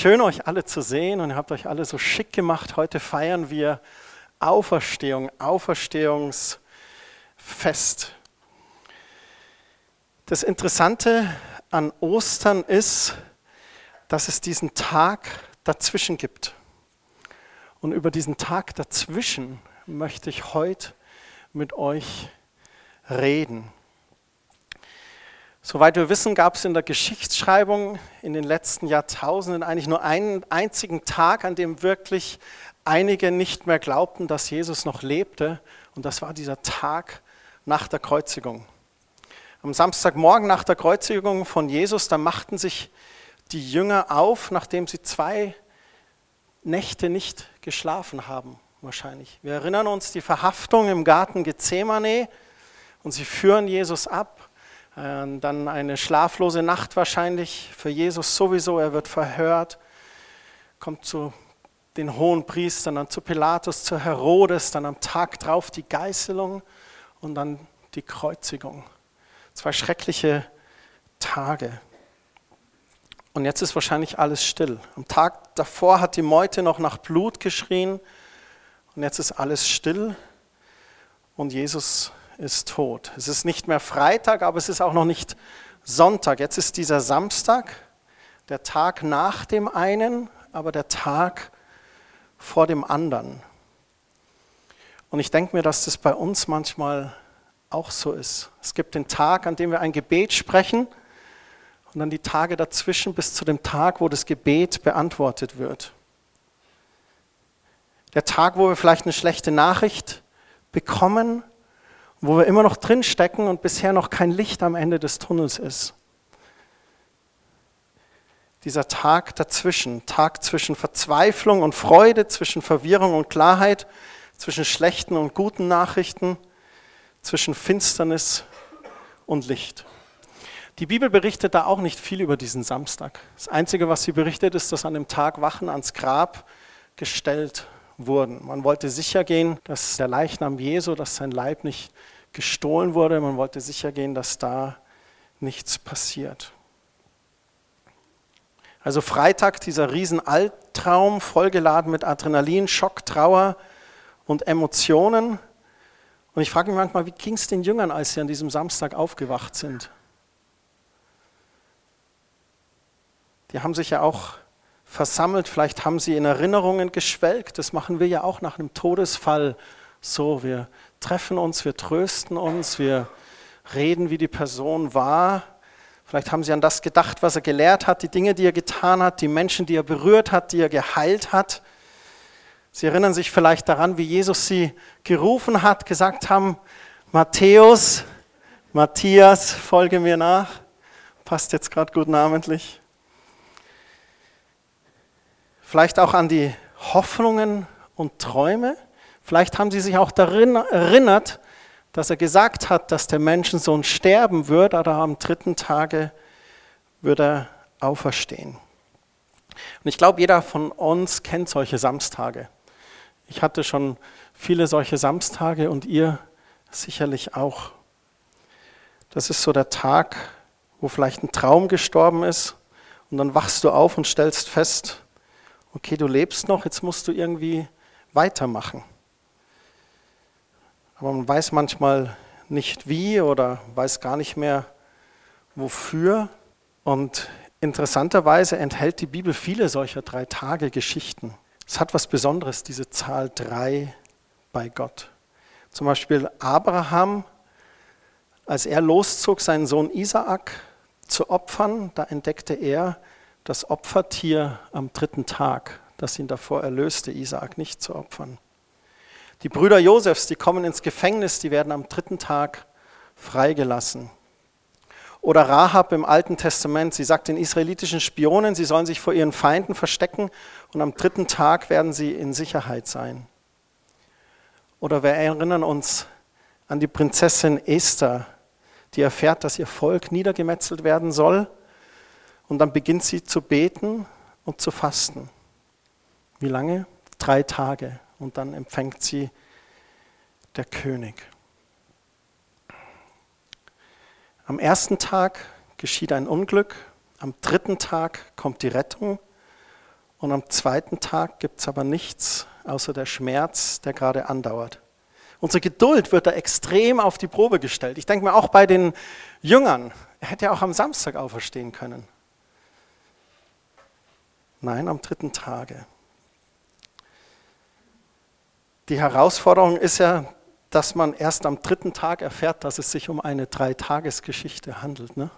Schön euch alle zu sehen und ihr habt euch alle so schick gemacht. Heute feiern wir Auferstehung, Auferstehungsfest. Das Interessante an Ostern ist, dass es diesen Tag dazwischen gibt. Und über diesen Tag dazwischen möchte ich heute mit euch reden. Soweit wir wissen, gab es in der Geschichtsschreibung in den letzten Jahrtausenden eigentlich nur einen einzigen Tag, an dem wirklich einige nicht mehr glaubten, dass Jesus noch lebte. Und das war dieser Tag nach der Kreuzigung. Am Samstagmorgen nach der Kreuzigung von Jesus, da machten sich die Jünger auf, nachdem sie zwei Nächte nicht geschlafen haben, wahrscheinlich. Wir erinnern uns die Verhaftung im Garten Gethsemane und sie führen Jesus ab dann eine schlaflose Nacht wahrscheinlich für Jesus sowieso. Er wird verhört, kommt zu den hohen Priestern, dann zu Pilatus, zu Herodes, dann am Tag drauf die Geißelung und dann die Kreuzigung. Zwei schreckliche Tage. Und jetzt ist wahrscheinlich alles still. Am Tag davor hat die Meute noch nach Blut geschrien und jetzt ist alles still und Jesus ist tot. Es ist nicht mehr Freitag, aber es ist auch noch nicht Sonntag. Jetzt ist dieser Samstag, der Tag nach dem einen, aber der Tag vor dem anderen. Und ich denke mir, dass das bei uns manchmal auch so ist. Es gibt den Tag, an dem wir ein Gebet sprechen und dann die Tage dazwischen bis zu dem Tag, wo das Gebet beantwortet wird. Der Tag, wo wir vielleicht eine schlechte Nachricht bekommen wo wir immer noch drin stecken und bisher noch kein Licht am Ende des Tunnels ist. Dieser Tag dazwischen, Tag zwischen Verzweiflung und Freude, zwischen Verwirrung und Klarheit, zwischen schlechten und guten Nachrichten, zwischen Finsternis und Licht. Die Bibel berichtet da auch nicht viel über diesen Samstag. Das Einzige, was sie berichtet, ist, dass an dem Tag Wachen ans Grab gestellt wurden. Man wollte sicher gehen, dass der Leichnam Jesu, dass sein Leib nicht gestohlen wurde. Man wollte sicher gehen, dass da nichts passiert. Also Freitag, dieser Riesenaltraum, vollgeladen mit Adrenalin, Schock, Trauer und Emotionen. Und ich frage mich manchmal, wie ging es den Jüngern, als sie an diesem Samstag aufgewacht sind? Die haben sich ja auch versammelt, vielleicht haben sie in Erinnerungen geschwelgt. Das machen wir ja auch nach einem Todesfall so. Wir treffen uns, wir trösten uns, wir reden, wie die Person war. Vielleicht haben sie an das gedacht, was er gelehrt hat, die Dinge, die er getan hat, die Menschen, die er berührt hat, die er geheilt hat. Sie erinnern sich vielleicht daran, wie Jesus sie gerufen hat, gesagt haben, Matthäus, Matthias, folge mir nach. Passt jetzt gerade gut namentlich vielleicht auch an die Hoffnungen und Träume. Vielleicht haben sie sich auch darin erinnert, dass er gesagt hat, dass der Menschensohn sterben wird, aber am dritten Tage wird er auferstehen. Und ich glaube, jeder von uns kennt solche Samstage. Ich hatte schon viele solche Samstage und ihr sicherlich auch. Das ist so der Tag, wo vielleicht ein Traum gestorben ist und dann wachst du auf und stellst fest, okay, du lebst noch, jetzt musst du irgendwie weitermachen. Aber man weiß manchmal nicht wie oder weiß gar nicht mehr wofür. Und interessanterweise enthält die Bibel viele solcher drei Tage Geschichten. Es hat was Besonderes, diese Zahl drei bei Gott. Zum Beispiel Abraham, als er loszog, seinen Sohn Isaak zu opfern, da entdeckte er, das Opfertier am dritten Tag, das ihn davor erlöste, Isaak nicht zu opfern. Die Brüder Josefs, die kommen ins Gefängnis, die werden am dritten Tag freigelassen. Oder Rahab im Alten Testament, sie sagt den israelitischen Spionen, sie sollen sich vor ihren Feinden verstecken und am dritten Tag werden sie in Sicherheit sein. Oder wir erinnern uns an die Prinzessin Esther, die erfährt, dass ihr Volk niedergemetzelt werden soll und dann beginnt sie zu beten und zu fasten. Wie lange? Drei Tage. Und dann empfängt sie der König. Am ersten Tag geschieht ein Unglück, am dritten Tag kommt die Rettung Und am zweiten Tag gibt es aber nichts außer der Schmerz, der gerade andauert. Unsere Geduld wird da extrem auf die Probe gestellt. Ich denke mir auch bei den Jüngern, er hätte ja auch am Samstag auferstehen können. Nein, am dritten Tage. Die Herausforderung ist ja, dass man erst am dritten Tag erfährt, dass es sich um eine Dreitagesgeschichte handelt. Ne?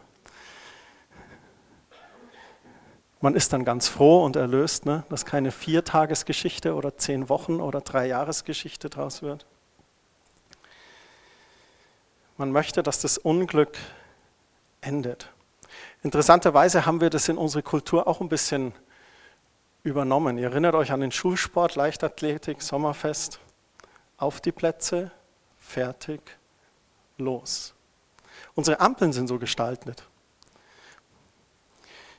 Man ist dann ganz froh und erlöst, ne? dass keine Viertagesgeschichte oder zehn Wochen oder drei Jahresgeschichte draus wird. Man möchte, dass das Unglück endet. Interessanterweise haben wir das in unserer Kultur auch ein bisschen übernommen. Ihr erinnert euch an den Schulsport, Leichtathletik, Sommerfest. Auf die Plätze, fertig, los. Unsere Ampeln sind so gestaltet.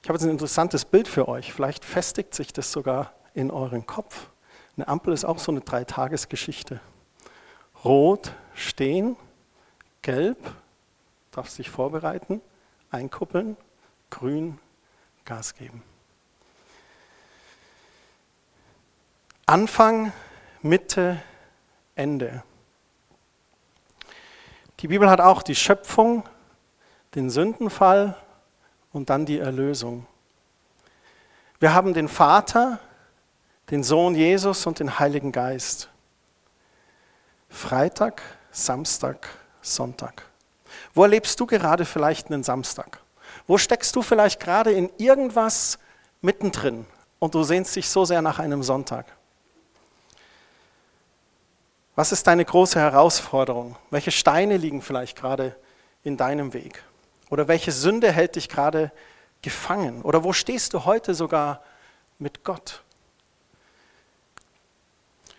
Ich habe jetzt ein interessantes Bild für euch. Vielleicht festigt sich das sogar in euren Kopf. Eine Ampel ist auch so eine Dreitagesgeschichte. Rot stehen, gelb, darf sich vorbereiten, einkuppeln, grün, Gas geben. Anfang, Mitte, Ende. Die Bibel hat auch die Schöpfung, den Sündenfall und dann die Erlösung. Wir haben den Vater, den Sohn Jesus und den Heiligen Geist. Freitag, Samstag, Sonntag. Wo erlebst du gerade vielleicht einen Samstag? Wo steckst du vielleicht gerade in irgendwas mittendrin und du sehnst dich so sehr nach einem Sonntag? Was ist deine große Herausforderung? Welche Steine liegen vielleicht gerade in deinem Weg? Oder welche Sünde hält dich gerade gefangen? Oder wo stehst du heute sogar mit Gott?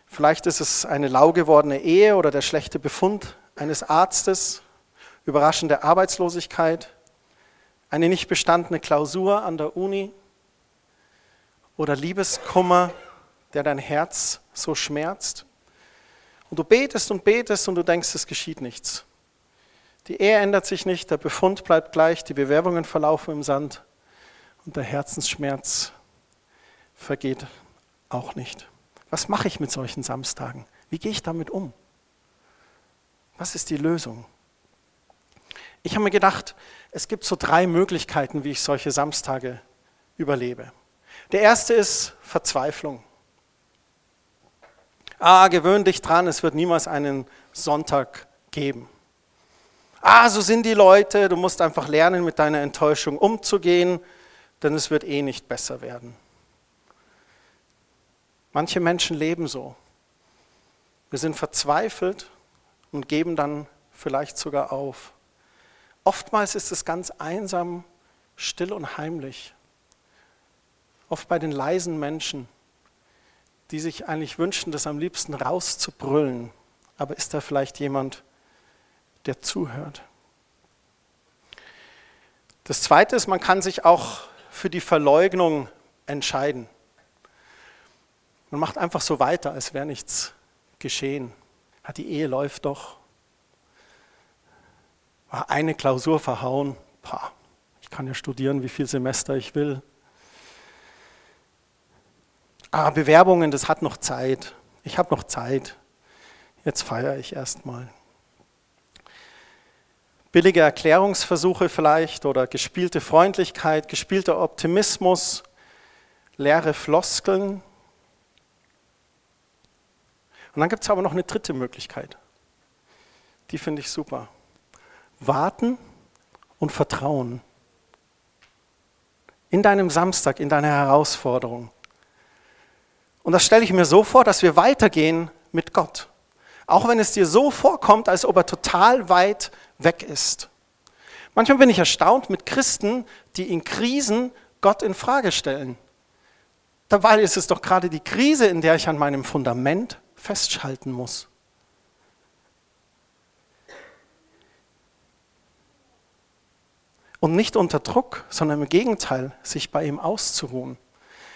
Vielleicht ist es eine lau gewordene Ehe oder der schlechte Befund eines Arztes, überraschende Arbeitslosigkeit, eine nicht bestandene Klausur an der Uni oder Liebeskummer, der dein Herz so schmerzt. Und du betest und betest und du denkst, es geschieht nichts. Die Ehe ändert sich nicht, der Befund bleibt gleich, die Bewerbungen verlaufen im Sand und der Herzensschmerz vergeht auch nicht. Was mache ich mit solchen Samstagen? Wie gehe ich damit um? Was ist die Lösung? Ich habe mir gedacht, es gibt so drei Möglichkeiten, wie ich solche Samstage überlebe. Der erste ist Verzweiflung. Ah, gewöhn dich dran, es wird niemals einen Sonntag geben ah, so sind die Leute, du musst einfach lernen, mit deiner Enttäuschung umzugehen, denn es wird eh nicht besser werden. Manche Menschen leben so. Wir sind verzweifelt und geben dann vielleicht sogar auf. Oftmals ist es ganz einsam, still und heimlich. Oft bei den leisen Menschen, die sich eigentlich wünschen, das am liebsten rauszubrüllen. Aber ist da vielleicht jemand, der zuhört. Das Zweite ist, man kann sich auch für die Verleugnung entscheiden. Man macht einfach so weiter, als wäre nichts geschehen. Hat die Ehe läuft doch. Eine Klausur verhauen. Ich kann ja studieren, wie viel Semester ich will. Ah, Bewerbungen, das hat noch Zeit. Ich habe noch Zeit. Jetzt feiere ich erstmal billige Erklärungsversuche vielleicht oder gespielte Freundlichkeit, gespielter Optimismus, leere Floskeln. Und dann gibt es aber noch eine dritte Möglichkeit. Die finde ich super. Warten und Vertrauen. In deinem Samstag, in deiner Herausforderung. Und das stelle ich mir so vor, dass wir weitergehen mit Gott. Auch wenn es dir so vorkommt, als ob er total weit weg ist. Manchmal bin ich erstaunt mit Christen, die in Krisen Gott in Frage stellen. Dabei ist es doch gerade die Krise, in der ich an meinem Fundament festhalten muss. Und nicht unter Druck, sondern im Gegenteil, sich bei ihm auszuruhen.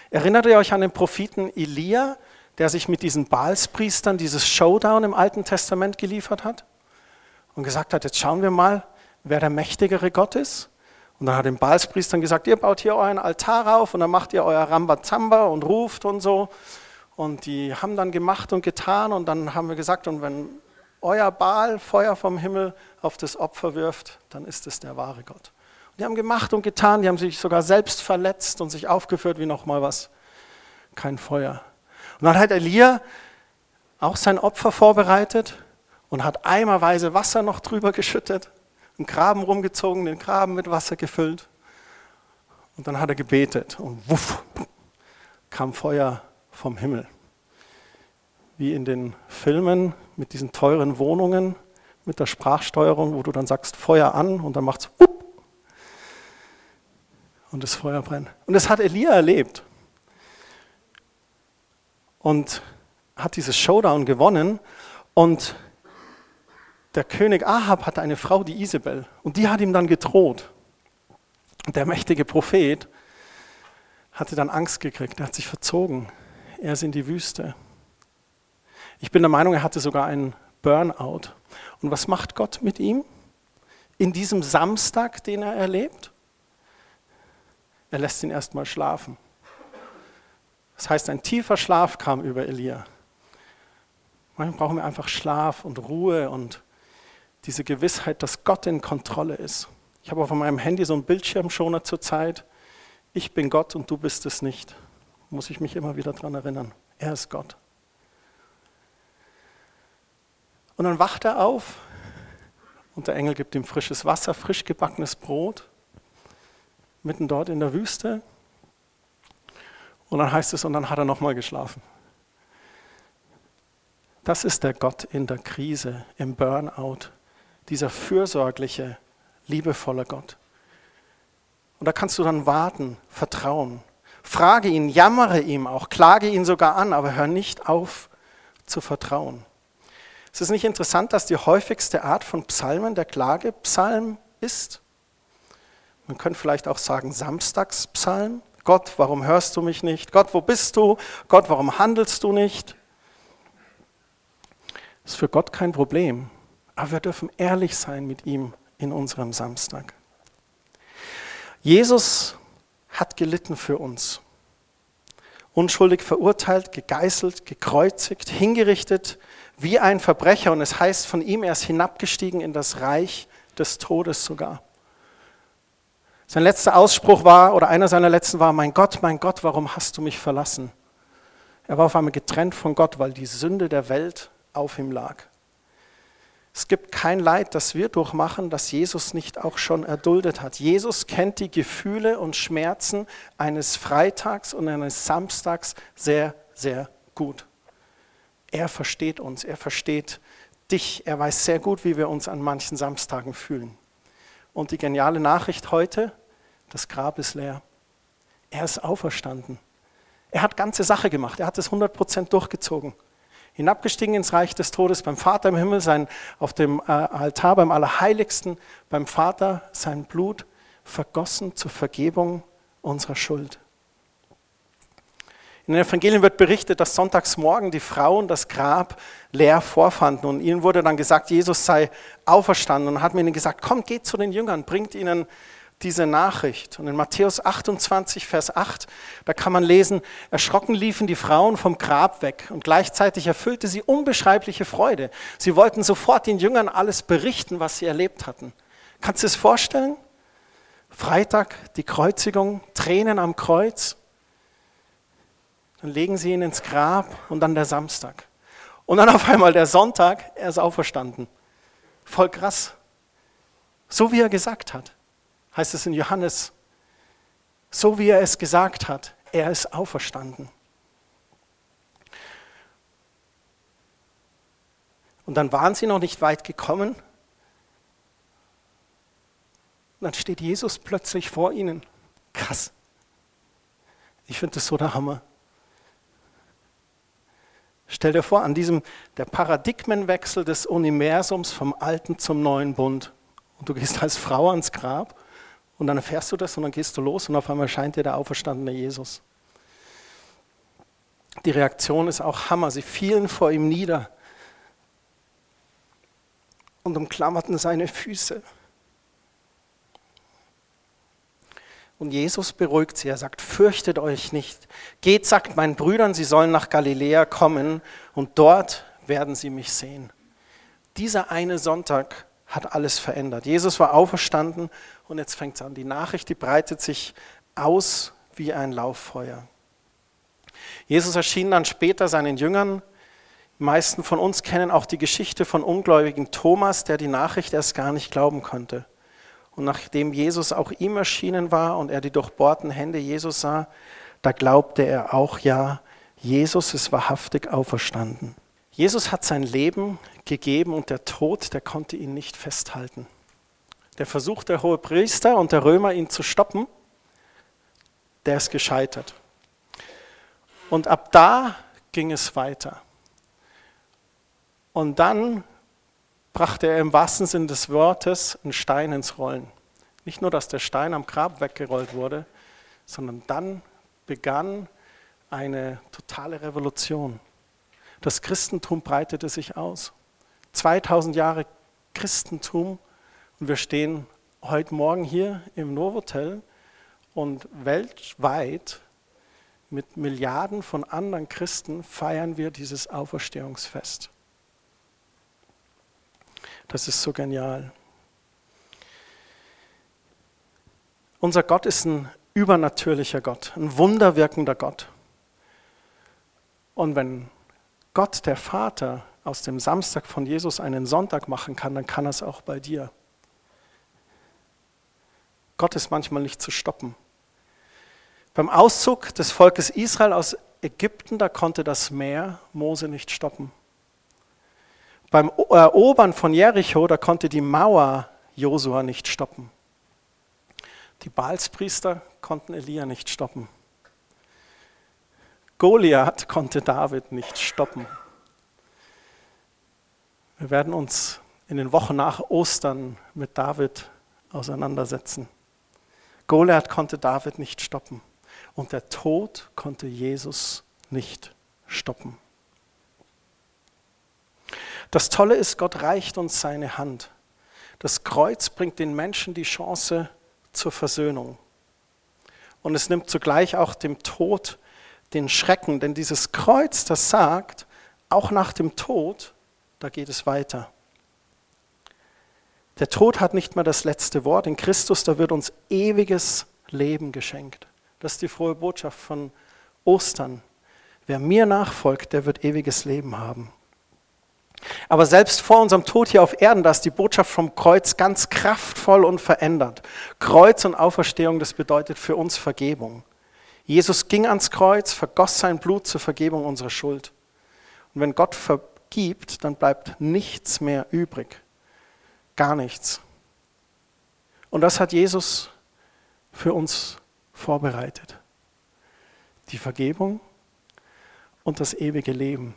Erinnert ihr euch an den Propheten Elia, der sich mit diesen Baalspriestern dieses Showdown im Alten Testament geliefert hat? und gesagt hat, jetzt schauen wir mal, wer der mächtigere Gott ist. Und dann hat den Balspriestern gesagt, ihr baut hier euren Altar auf und dann macht ihr euer Rambazamba und ruft und so. Und die haben dann gemacht und getan und dann haben wir gesagt, und wenn euer Baal Feuer vom Himmel auf das Opfer wirft, dann ist es der wahre Gott. Die haben gemacht und getan, die haben sich sogar selbst verletzt und sich aufgeführt wie nochmal was. Kein Feuer. Und dann hat Elia auch sein Opfer vorbereitet und hat eimerweise Wasser noch drüber geschüttet, einen Graben rumgezogen, den Graben mit Wasser gefüllt. Und dann hat er gebetet und wuff, kam Feuer vom Himmel. Wie in den Filmen mit diesen teuren Wohnungen, mit der Sprachsteuerung, wo du dann sagst Feuer an und dann macht es wupp und das Feuer brennt. Und das hat Elia erlebt. Und hat dieses Showdown gewonnen und der König Ahab hatte eine Frau, die Isabel, und die hat ihm dann gedroht. Der mächtige Prophet hatte dann Angst gekriegt, er hat sich verzogen. Er ist in die Wüste. Ich bin der Meinung, er hatte sogar einen Burnout. Und was macht Gott mit ihm? In diesem Samstag, den er erlebt? Er lässt ihn erstmal schlafen. Das heißt, ein tiefer Schlaf kam über Elia. Manchmal brauchen wir einfach Schlaf und Ruhe und diese Gewissheit, dass Gott in Kontrolle ist. Ich habe auf meinem Handy so einen Bildschirmschoner zur Zeit. Ich bin Gott und du bist es nicht. Muss ich mich immer wieder daran erinnern. Er ist Gott. Und dann wacht er auf und der Engel gibt ihm frisches Wasser, frisch gebackenes Brot, mitten dort in der Wüste. Und dann heißt es, und dann hat er nochmal geschlafen. Das ist der Gott in der Krise, im Burnout, dieser fürsorgliche, liebevolle Gott. Und da kannst du dann warten, vertrauen. Frage ihn, jammere ihm auch, klage ihn sogar an, aber hör nicht auf zu vertrauen. Es ist nicht interessant, dass die häufigste Art von Psalmen der Klagepsalm ist. Man könnte vielleicht auch sagen Samstagspsalm. Gott, warum hörst du mich nicht? Gott, wo bist du? Gott, warum handelst du nicht? Das ist für Gott kein Problem. Aber wir dürfen ehrlich sein mit ihm in unserem Samstag. Jesus hat gelitten für uns. Unschuldig verurteilt, gegeißelt, gekreuzigt, hingerichtet wie ein Verbrecher. Und es heißt von ihm, er ist hinabgestiegen in das Reich des Todes sogar. Sein letzter Ausspruch war, oder einer seiner letzten war, mein Gott, mein Gott, warum hast du mich verlassen? Er war auf einmal getrennt von Gott, weil die Sünde der Welt auf ihm lag. Es gibt kein Leid, das wir durchmachen, das Jesus nicht auch schon erduldet hat. Jesus kennt die Gefühle und Schmerzen eines Freitags und eines Samstags sehr, sehr gut. Er versteht uns, er versteht dich, er weiß sehr gut, wie wir uns an manchen Samstagen fühlen. Und die geniale Nachricht heute, das Grab ist leer. Er ist auferstanden. Er hat ganze Sache gemacht, er hat es 100% durchgezogen hinabgestiegen ins Reich des Todes, beim Vater im Himmel, sein, auf dem äh, Altar, beim Allerheiligsten, beim Vater sein Blut vergossen zur Vergebung unserer Schuld. In den Evangelien wird berichtet, dass sonntags morgen die Frauen das Grab leer vorfanden und ihnen wurde dann gesagt, Jesus sei auferstanden und hat ihnen gesagt, kommt, geht zu den Jüngern, bringt ihnen diese Nachricht. Und in Matthäus 28, Vers 8, da kann man lesen, erschrocken liefen die Frauen vom Grab weg und gleichzeitig erfüllte sie unbeschreibliche Freude. Sie wollten sofort den Jüngern alles berichten, was sie erlebt hatten. Kannst du es vorstellen? Freitag, die Kreuzigung, Tränen am Kreuz. Dann legen sie ihn ins Grab und dann der Samstag. Und dann auf einmal der Sonntag, er ist auferstanden. Voll krass. So wie er gesagt hat heißt es in Johannes, so wie er es gesagt hat, er ist auferstanden. Und dann waren sie noch nicht weit gekommen. Und dann steht Jesus plötzlich vor ihnen. Krass. Ich finde das so der Hammer. Stell dir vor, an diesem, der Paradigmenwechsel des Universums vom alten zum neuen Bund. Und du gehst als Frau ans Grab und dann erfährst du das und dann gehst du los und auf einmal scheint dir der auferstandene Jesus. Die Reaktion ist auch Hammer. Sie fielen vor ihm nieder und umklammerten seine Füße. Und Jesus beruhigt sie. Er sagt, fürchtet euch nicht. Geht, sagt meinen Brüdern, sie sollen nach Galiläa kommen und dort werden sie mich sehen. Dieser eine Sonntag hat alles verändert. Jesus war auferstanden und jetzt fängt es an. Die Nachricht, die breitet sich aus wie ein Lauffeuer. Jesus erschien dann später seinen Jüngern. Die meisten von uns kennen auch die Geschichte von ungläubigen Thomas, der die Nachricht erst gar nicht glauben konnte. Und nachdem Jesus auch ihm erschienen war und er die durchbohrten Hände Jesus sah, da glaubte er auch, ja, Jesus ist wahrhaftig auferstanden. Jesus hat sein Leben gegeben und der Tod, der konnte ihn nicht festhalten. Der Versuch der Hohepriester und der Römer, ihn zu stoppen, der ist gescheitert. Und ab da ging es weiter. Und dann brachte er im wahrsten Sinn des Wortes einen Stein ins Rollen. Nicht nur, dass der Stein am Grab weggerollt wurde, sondern dann begann eine totale Revolution. Das Christentum breitete sich aus. 2000 Jahre Christentum und wir stehen heute Morgen hier im Novotel und weltweit mit Milliarden von anderen Christen feiern wir dieses Auferstehungsfest. Das ist so genial. Unser Gott ist ein übernatürlicher Gott, ein wunderwirkender Gott. Und wenn Gott, der Vater, aus dem Samstag von Jesus einen Sonntag machen kann, dann kann er es auch bei dir. Gott ist manchmal nicht zu stoppen. Beim Auszug des Volkes Israel aus Ägypten, da konnte das Meer Mose nicht stoppen. Beim Erobern von Jericho, da konnte die Mauer Josua nicht stoppen. Die Baalspriester konnten Elia nicht stoppen. Goliath konnte David nicht stoppen. Wir werden uns in den Wochen nach Ostern mit David auseinandersetzen. Goliath konnte David nicht stoppen. Und der Tod konnte Jesus nicht stoppen. Das Tolle ist, Gott reicht uns seine Hand. Das Kreuz bringt den Menschen die Chance zur Versöhnung. Und es nimmt zugleich auch dem Tod den Schrecken, denn dieses Kreuz, das sagt, auch nach dem Tod, da geht es weiter. Der Tod hat nicht mehr das letzte Wort. In Christus, da wird uns ewiges Leben geschenkt. Das ist die frohe Botschaft von Ostern. Wer mir nachfolgt, der wird ewiges Leben haben. Aber selbst vor unserem Tod hier auf Erden, da ist die Botschaft vom Kreuz ganz kraftvoll und verändert. Kreuz und Auferstehung, das bedeutet für uns Vergebung. Jesus ging ans Kreuz, vergoss sein Blut zur Vergebung unserer Schuld. Und wenn Gott vergibt, dann bleibt nichts mehr übrig. Gar nichts. Und das hat Jesus für uns vorbereitet. Die Vergebung und das ewige Leben.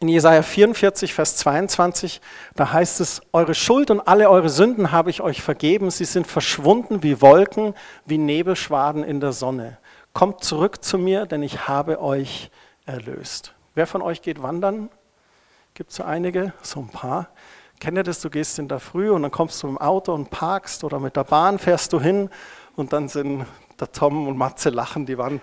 In Jesaja 44, Vers 22, da heißt es: Eure Schuld und alle eure Sünden habe ich euch vergeben. Sie sind verschwunden wie Wolken, wie Nebelschwaden in der Sonne. Kommt zurück zu mir, denn ich habe euch erlöst. Wer von euch geht wandern? Gibt es so einige? So ein paar. Kennt ihr das? Du gehst in der Früh und dann kommst du im Auto und parkst oder mit der Bahn fährst du hin und dann sind der Tom und Matze lachen, die waren.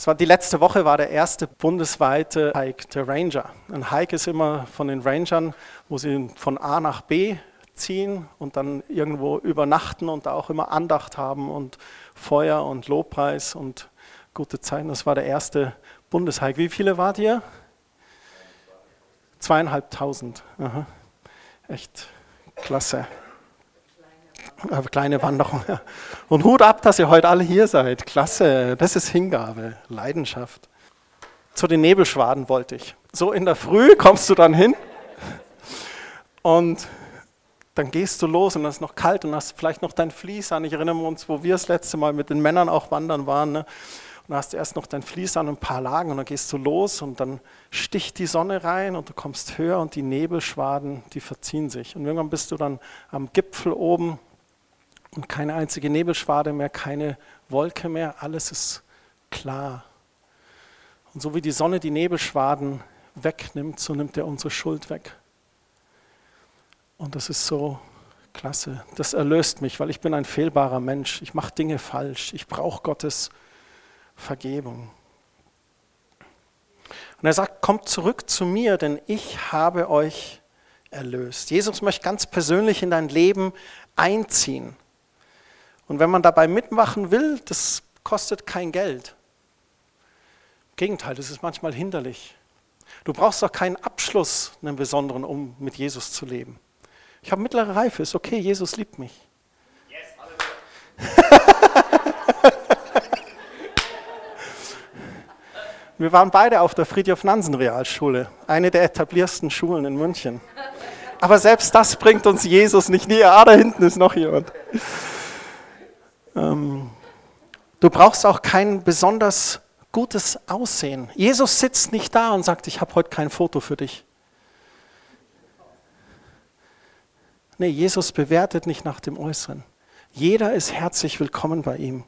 Es war die letzte Woche war der erste bundesweite Hike der Ranger. Ein Hike ist immer von den Rangern, wo sie von A nach B ziehen und dann irgendwo übernachten und da auch immer Andacht haben und Feuer und Lobpreis und gute Zeiten. Das war der erste Bundeshike. Wie viele wart ihr? Zweieinhalbtausend. Aha. Echt klasse. Aber kleine Wanderung. Und Hut ab, dass ihr heute alle hier seid. Klasse, das ist Hingabe, Leidenschaft. Zu den Nebelschwaden wollte ich. So in der Früh kommst du dann hin und dann gehst du los und es ist noch kalt und hast vielleicht noch dein Vlies an. Ich erinnere uns, wo wir das letzte Mal mit den Männern auch wandern waren. Ne? Und hast erst noch dein Vlies an ein paar Lagen und dann gehst du los und dann sticht die Sonne rein und du kommst höher und die Nebelschwaden, die verziehen sich. Und irgendwann bist du dann am Gipfel oben und keine einzige Nebelschwade mehr, keine Wolke mehr, alles ist klar. Und so wie die Sonne die Nebelschwaden wegnimmt, so nimmt er unsere Schuld weg. Und das ist so Klasse, das erlöst mich, weil ich bin ein fehlbarer Mensch. Ich mache Dinge falsch. Ich brauche Gottes Vergebung. Und er sagt, kommt zurück zu mir, denn ich habe euch erlöst. Jesus möchte ganz persönlich in dein Leben einziehen. Und wenn man dabei mitmachen will, das kostet kein Geld. Im Gegenteil, das ist manchmal hinderlich. Du brauchst auch keinen Abschluss, einen besonderen, um mit Jesus zu leben. Ich habe mittlere Reife, ist okay, Jesus liebt mich. Yes, Wir waren beide auf der Friedhof Nansen Realschule, eine der etabliersten Schulen in München. Aber selbst das bringt uns Jesus nicht näher. Ah, da hinten ist noch jemand. Ähm, du brauchst auch kein besonders gutes Aussehen. Jesus sitzt nicht da und sagt, ich habe heute kein Foto für dich. Nee, Jesus bewertet nicht nach dem Äußeren. Jeder ist herzlich willkommen bei ihm.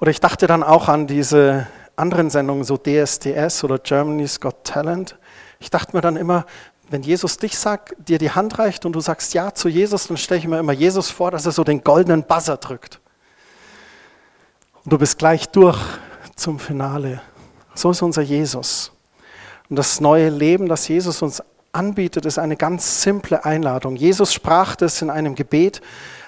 Oder ich dachte dann auch an diese anderen Sendungen, so DSDS oder Germany's Got Talent. Ich dachte mir dann immer, wenn Jesus dich sagt, dir die Hand reicht und du sagst Ja zu Jesus, dann stelle ich mir immer Jesus vor, dass er so den goldenen Buzzer drückt. Und du bist gleich durch zum Finale. So ist unser Jesus. Und das neue Leben, das Jesus uns anbietet, ist eine ganz simple Einladung. Jesus sprach das in einem Gebet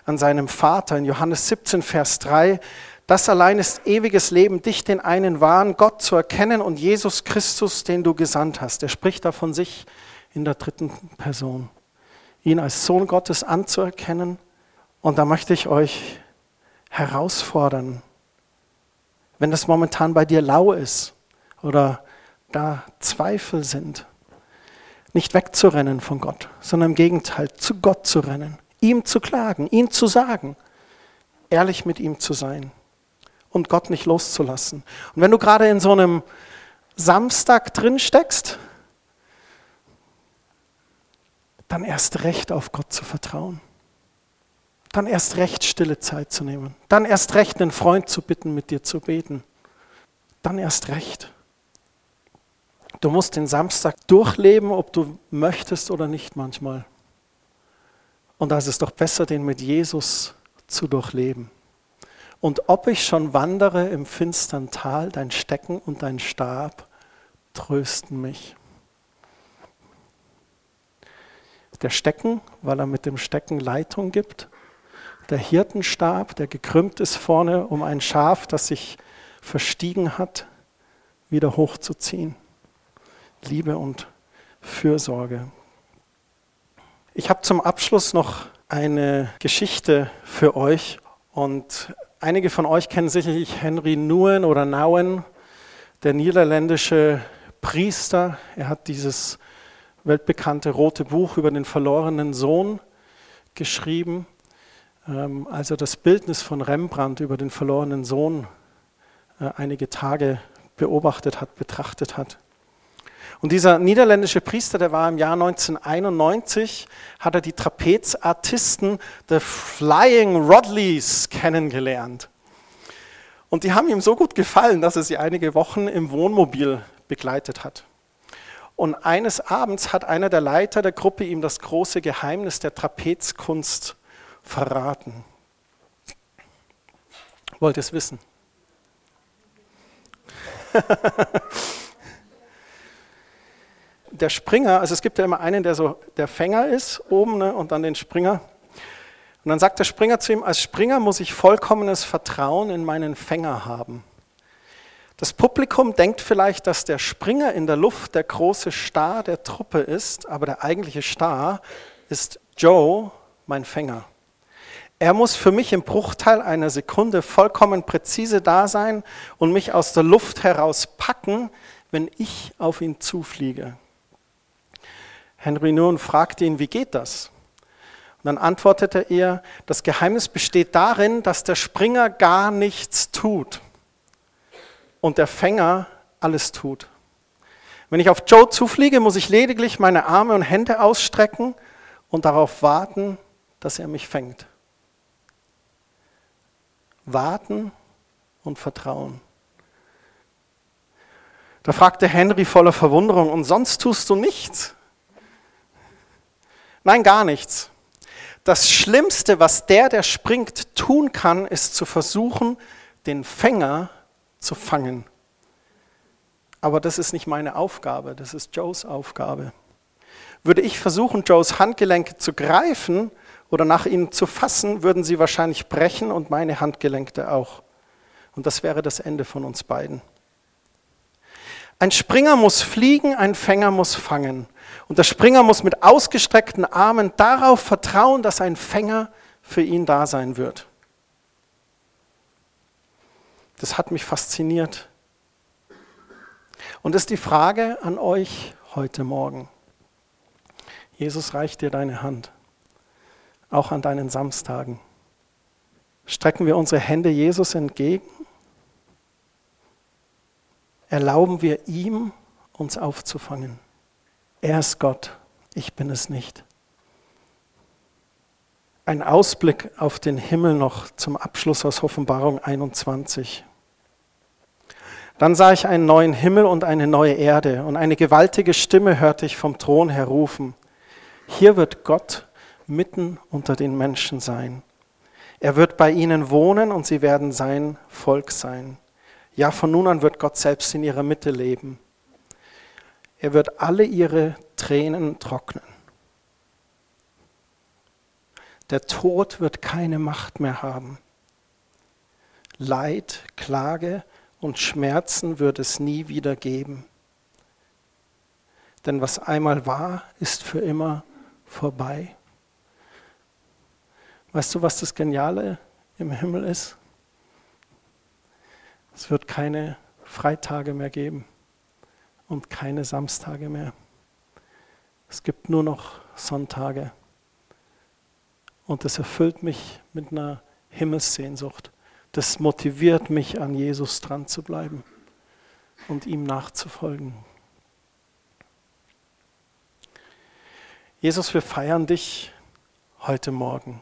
an seinem Vater in Johannes 17, Vers 3. Das allein ist ewiges Leben, dich, den einen wahren Gott zu erkennen und Jesus Christus, den du gesandt hast. Er spricht da von sich in der dritten Person. Ihn als Sohn Gottes anzuerkennen. Und da möchte ich euch herausfordern, wenn das momentan bei dir lau ist oder da Zweifel sind, nicht wegzurennen von Gott, sondern im Gegenteil zu Gott zu rennen, ihm zu klagen, ihm zu sagen, ehrlich mit ihm zu sein und Gott nicht loszulassen. Und wenn du gerade in so einem Samstag drin steckst, dann erst recht auf Gott zu vertrauen. Dann erst recht stille Zeit zu nehmen. Dann erst recht einen Freund zu bitten, mit dir zu beten. Dann erst recht. Du musst den Samstag durchleben, ob du möchtest oder nicht manchmal. Und da ist es doch besser, den mit Jesus zu durchleben. Und ob ich schon wandere im finstern Tal, dein Stecken und dein Stab trösten mich. Der Stecken, weil er mit dem Stecken Leitung gibt. Der Hirtenstab, der gekrümmt ist vorne, um ein Schaf, das sich verstiegen hat, wieder hochzuziehen. Liebe und Fürsorge. Ich habe zum Abschluss noch eine Geschichte für euch und einige von euch kennen sicherlich Henry Nouwen oder Nouwen, der niederländische Priester. Er hat dieses weltbekannte rote Buch über den verlorenen Sohn geschrieben, ähm, als er das Bildnis von Rembrandt über den verlorenen Sohn äh, einige Tage beobachtet hat, betrachtet hat. Und dieser niederländische Priester, der war im Jahr 1991, hat er die Trapezartisten der Flying Rodleys kennengelernt. Und die haben ihm so gut gefallen, dass er sie einige Wochen im Wohnmobil begleitet hat. Und eines Abends hat einer der Leiter der Gruppe ihm das große Geheimnis der Trapezkunst verraten. Wollt ihr es wissen? der Springer, also es gibt ja immer einen, der so der Fänger ist oben ne, und dann den Springer. Und dann sagt der Springer zu ihm, als Springer muss ich vollkommenes Vertrauen in meinen Fänger haben. Das Publikum denkt vielleicht, dass der Springer in der Luft der große Star der Truppe ist, aber der eigentliche Star ist Joe, mein Fänger. Er muss für mich im Bruchteil einer Sekunde vollkommen präzise da sein und mich aus der Luft heraus packen, wenn ich auf ihn zufliege. Henry Nouwen fragte ihn, wie geht das? Und dann antwortete er, das Geheimnis besteht darin, dass der Springer gar nichts tut und der Fänger alles tut. Wenn ich auf Joe zufliege, muss ich lediglich meine Arme und Hände ausstrecken und darauf warten, dass er mich fängt. Warten und Vertrauen. Da fragte Henry voller Verwunderung, und sonst tust du nichts? Nein, gar nichts. Das Schlimmste, was der, der springt, tun kann, ist zu versuchen, den Fänger zu fangen. Aber das ist nicht meine Aufgabe, das ist Joes Aufgabe. Würde ich versuchen, Joes Handgelenke zu greifen oder nach ihnen zu fassen, würden sie wahrscheinlich brechen und meine Handgelenke auch. Und das wäre das Ende von uns beiden. Ein Springer muss fliegen, ein Fänger muss fangen. Und der Springer muss mit ausgestreckten Armen darauf vertrauen, dass ein Fänger für ihn da sein wird. Das hat mich fasziniert. Und das ist die Frage an euch heute Morgen. Jesus reicht dir deine Hand, auch an deinen Samstagen. Strecken wir unsere Hände Jesus entgegen? Erlauben wir ihm, uns aufzufangen? Er ist Gott, ich bin es nicht. Ein Ausblick auf den Himmel noch zum Abschluss aus Offenbarung 21. Dann sah ich einen neuen Himmel und eine neue Erde, und eine gewaltige Stimme hörte ich vom Thron her rufen. Hier wird Gott mitten unter den Menschen sein. Er wird bei ihnen wohnen und sie werden sein Volk sein. Ja, von nun an wird Gott selbst in ihrer Mitte leben. Er wird alle ihre Tränen trocknen. Der Tod wird keine Macht mehr haben. Leid, Klage und Schmerzen wird es nie wieder geben. Denn was einmal war, ist für immer vorbei. Weißt du, was das Geniale im Himmel ist? Es wird keine Freitage mehr geben und keine Samstage mehr. Es gibt nur noch Sonntage. Und das erfüllt mich mit einer Himmelssehnsucht. Das motiviert mich, an Jesus dran zu bleiben und ihm nachzufolgen. Jesus, wir feiern dich heute Morgen.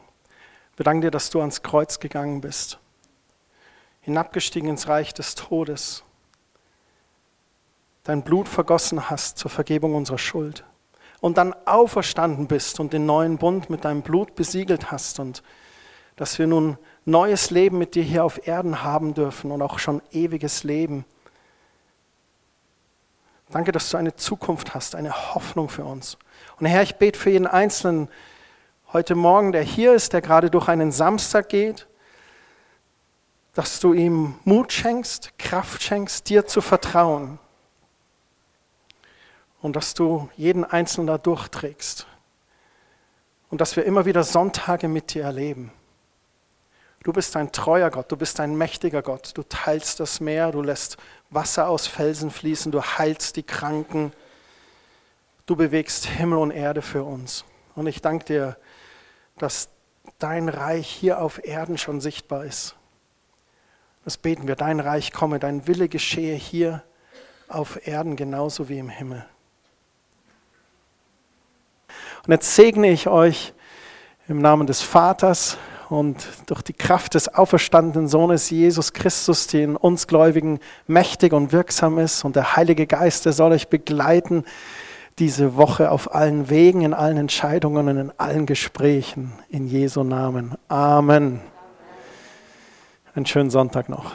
Wir danken dir, dass du ans Kreuz gegangen bist, hinabgestiegen ins Reich des Todes dein Blut vergossen hast zur Vergebung unserer Schuld und dann auferstanden bist und den neuen Bund mit deinem Blut besiegelt hast und dass wir nun neues Leben mit dir hier auf Erden haben dürfen und auch schon ewiges Leben. Danke, dass du eine Zukunft hast, eine Hoffnung für uns. Und Herr, ich bete für jeden Einzelnen heute Morgen, der hier ist, der gerade durch einen Samstag geht, dass du ihm Mut schenkst, Kraft schenkst, dir zu vertrauen, und dass du jeden Einzelnen da durchträgst und dass wir immer wieder Sonntage mit dir erleben. Du bist ein treuer Gott, du bist ein mächtiger Gott. Du teilst das Meer, du lässt Wasser aus Felsen fließen, du heilst die Kranken, du bewegst Himmel und Erde für uns. Und ich danke dir, dass dein Reich hier auf Erden schon sichtbar ist. Das beten wir, dein Reich komme, dein Wille geschehe hier auf Erden genauso wie im Himmel. Und jetzt segne ich euch im Namen des Vaters und durch die Kraft des auferstandenen Sohnes Jesus Christus, die in uns Gläubigen mächtig und wirksam ist. Und der Heilige Geist, der soll euch begleiten diese Woche auf allen Wegen, in allen Entscheidungen und in allen Gesprächen. In Jesu Namen. Amen. Einen schönen Sonntag noch.